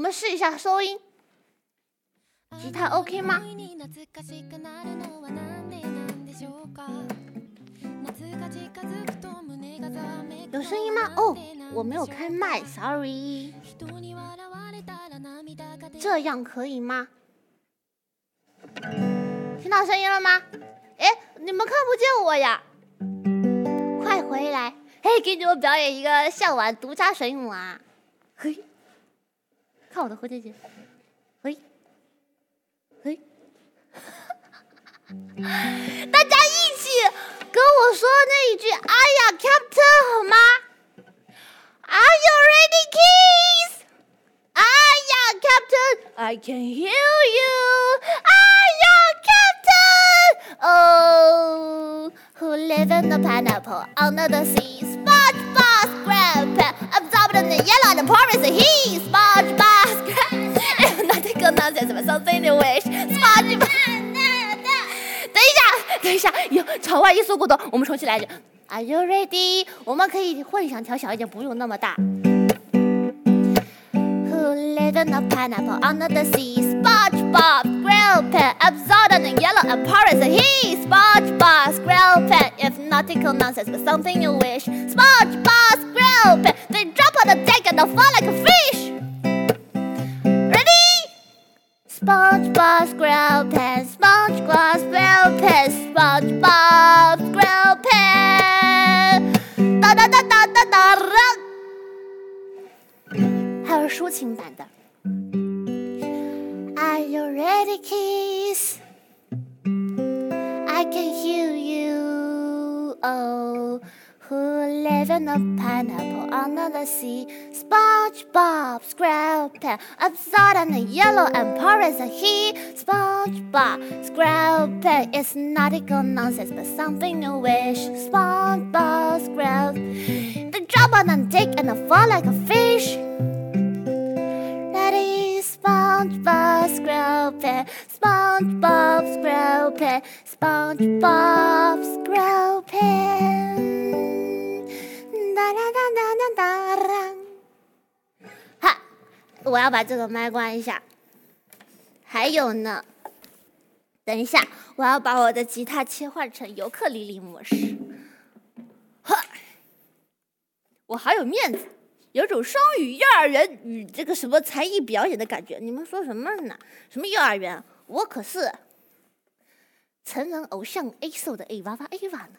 们试一下收音，吉他 OK 吗？有声音吗？哦，我没有开麦，sorry。这样可以吗？听到声音了吗？哎，你们看不见我呀！快回来！嘿，给你们表演一个笑碗独家水母啊！嘿，看我的蝴蝶结，嘿，嘿，大家一起跟我说那一句“哎呀，Captain” 好吗？Are you ready, kids? 哎呀，Captain, I can hear you. 哎呀，Captain. Oh, who live in the pineapple under the sea? SpongeBob SquarePants, absorbed in the yellow and porous heat. SpongeBob SquarePants, nothing good Nonsense but something to wish. SpongeBob. 等一下，等一下，有场外因素过多，我们重新来一句。Are you ready？我们可以混响调小一点，不用那么大。Who lives in a pineapple under the sea? SpongeBob SquarePants, absorbed in the yellow and porous heat. SpongeBob SquarePants, if nautical nonsense but something you wish. SpongeBob SquarePants, they drop on the deck and they fall like a fish. SpongeBob SquarePants, SpongeBob SquarePants, SpongeBob SquarePants，哒哒哒哒哒哒哒。还有抒情版的。Are you ready, kiss? I can hear you. Oh, in a pineapple under the sea? SpongeBob SquarePants, absurd and yellow and porous and he. SpongeBob SquarePants, it's nautical nonsense, but something you wish. SpongeBob SquarePants, the drop on a dick and I fall like a fish. SpongeBob SquarePants, SpongeBob SquarePants, SpongeBob SquarePants。我要把这个麦关一下。还有呢，等一下，我要把我的吉他切换成尤克里里模式。呵，我好有面子。有种双语幼儿园与这个什么才艺表演的感觉。你们说什么呢？什么幼儿园？我可是成人偶像 A 瘦的 A 娃娃 A 娃呢。